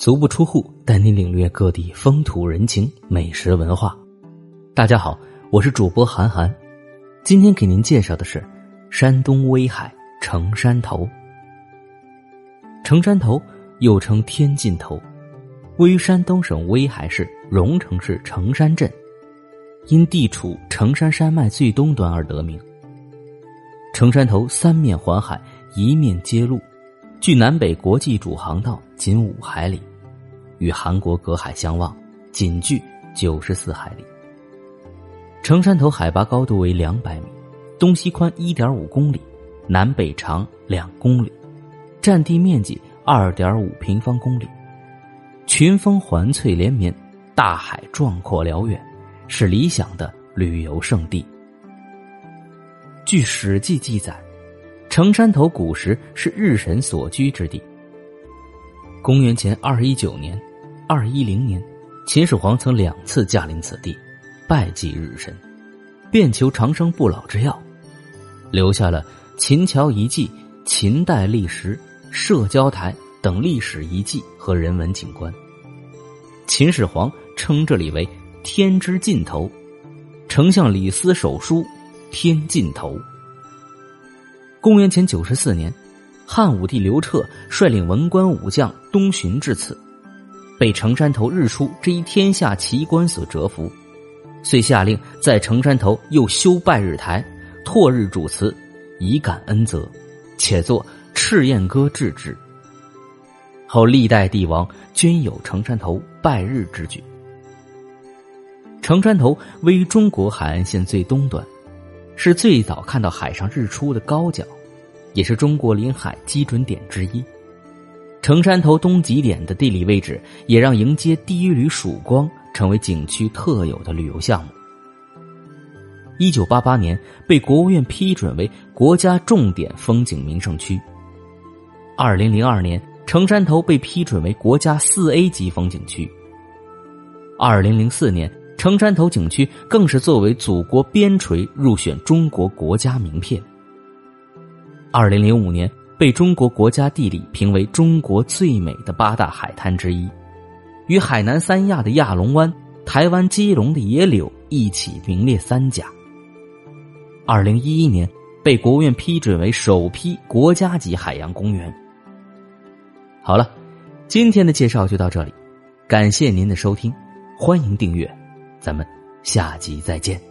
足不出户，带你领略各地风土人情、美食文化。大家好，我是主播韩寒，今天给您介绍的是山东威海城山头。城山头又称天尽头，位于山东省威海市荣城市城山镇，因地处城山山脉最东端而得名。城山头三面环海，一面接陆，距南北国际主航道仅五海里。与韩国隔海相望，仅距九十四海里。城山头海拔高度为两百米，东西宽一点五公里，南北长两公里，占地面积二点五平方公里，群峰环翠连绵，大海壮阔辽远，是理想的旅游胜地。据《史记》记载，城山头古时是日神所居之地。公元前二一九年。二一零年，秦始皇曾两次驾临此地，拜祭日神，便求长生不老之药，留下了秦桥遗迹、秦代历史、社交台等历史遗迹和人文景观。秦始皇称这里为“天之尽头”，丞相李斯手书“天尽头”。公元前九十四年，汉武帝刘彻率领文官武将东巡至此。被城山头日出这一天下奇观所折服，遂下令在城山头又修拜日台，拓日主祠，以感恩泽，且作赤焰歌致之。后历代帝王均有城山头拜日之举。城山头位于中国海岸线最东端，是最早看到海上日出的高角，也是中国临海基准点之一。城山头东极点的地理位置，也让迎接第一缕曙光成为景区特有的旅游项目。一九八八年被国务院批准为国家重点风景名胜区。二零零二年，城山头被批准为国家四 A 级风景区。二零零四年，城山头景区更是作为祖国边陲入选中国国家名片。二零零五年。被中国国家地理评为中国最美的八大海滩之一，与海南三亚的亚龙湾、台湾基隆的野柳一起名列三甲。二零一一年被国务院批准为首批国家级海洋公园。好了，今天的介绍就到这里，感谢您的收听，欢迎订阅，咱们下集再见。